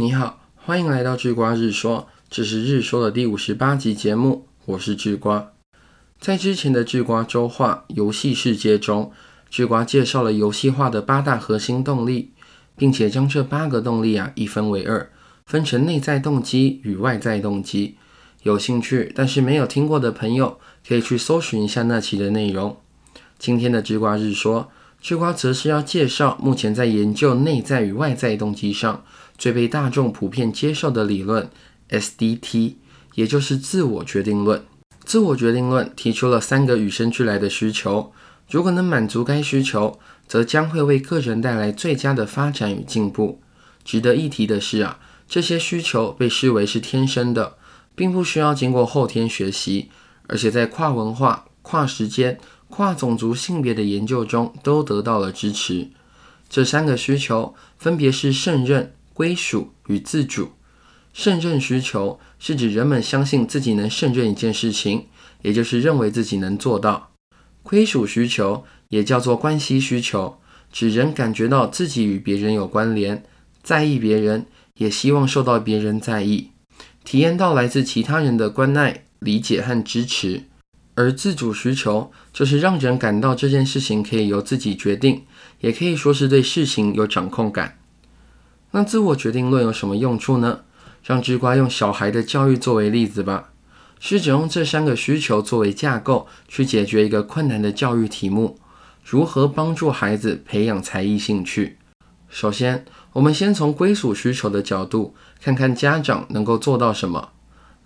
你好，欢迎来到智瓜日说，这是日说的第五十八集节目，我是智瓜。在之前的智瓜周话游戏世界中，智瓜介绍了游戏化的八大核心动力，并且将这八个动力啊一分为二，分成内在动机与外在动机。有兴趣但是没有听过的朋友，可以去搜寻一下那期的内容。今天的智瓜日说。吃瓜则是要介绍目前在研究内在与外在动机上最被大众普遍接受的理论 SDT，也就是自我决定论。自我决定论提出了三个与生俱来的需求，如果能满足该需求，则将会为个人带来最佳的发展与进步。值得一提的是啊，这些需求被视为是天生的，并不需要经过后天学习，而且在跨文化、跨时间。跨种族、性别的研究中都得到了支持。这三个需求分别是胜任、归属与自主。胜任需求是指人们相信自己能胜任一件事情，也就是认为自己能做到。归属需求也叫做关系需求，指人感觉到自己与别人有关联，在意别人，也希望受到别人在意，体验到来自其他人的关爱、理解和支持。而自主需求就是让人感到这件事情可以由自己决定，也可以说是对事情有掌控感。那自我决定论有什么用处呢？让智瓜用小孩的教育作为例子吧，试着用这三个需求作为架构去解决一个困难的教育题目：如何帮助孩子培养才艺兴趣？首先，我们先从归属需求的角度看看家长能够做到什么。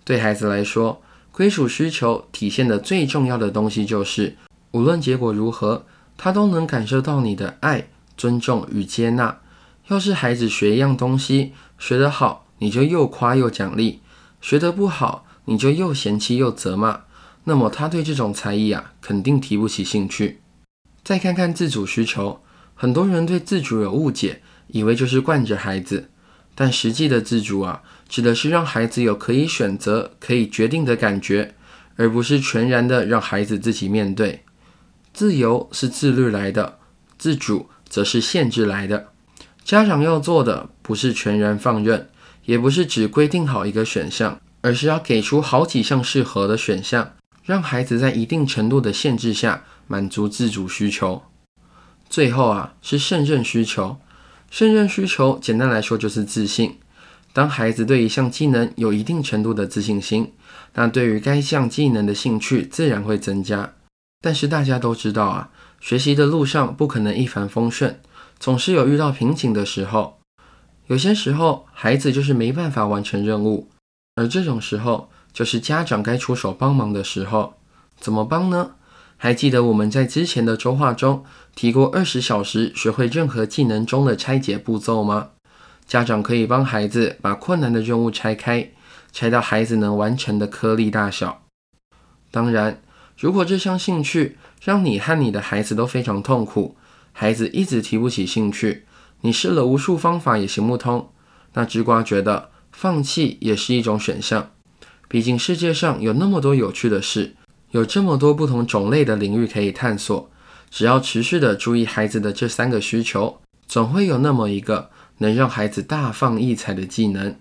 对孩子来说，归属需求体现的最重要的东西就是，无论结果如何，他都能感受到你的爱、尊重与接纳。要是孩子学一样东西学得好，你就又夸又奖励；学得不好，你就又嫌弃又责骂。那么他对这种才艺啊，肯定提不起兴趣。再看看自主需求，很多人对自主有误解，以为就是惯着孩子。但实际的自主啊，指的是让孩子有可以选择、可以决定的感觉，而不是全然的让孩子自己面对。自由是自律来的，自主则是限制来的。家长要做的不是全然放任，也不是只规定好一个选项，而是要给出好几项适合的选项，让孩子在一定程度的限制下满足自主需求。最后啊，是胜任需求。胜任需求，简单来说就是自信。当孩子对一项技能有一定程度的自信心，那对于该项技能的兴趣自然会增加。但是大家都知道啊，学习的路上不可能一帆风顺，总是有遇到瓶颈的时候。有些时候，孩子就是没办法完成任务，而这种时候，就是家长该出手帮忙的时候。怎么帮呢？还记得我们在之前的周话中提过二十小时学会任何技能中的拆解步骤吗？家长可以帮孩子把困难的任务拆开，拆到孩子能完成的颗粒大小。当然，如果这项兴趣让你和你的孩子都非常痛苦，孩子一直提不起兴趣，你试了无数方法也行不通，那直瓜觉得放弃也是一种选项。毕竟世界上有那么多有趣的事。有这么多不同种类的领域可以探索，只要持续的注意孩子的这三个需求，总会有那么一个能让孩子大放异彩的技能。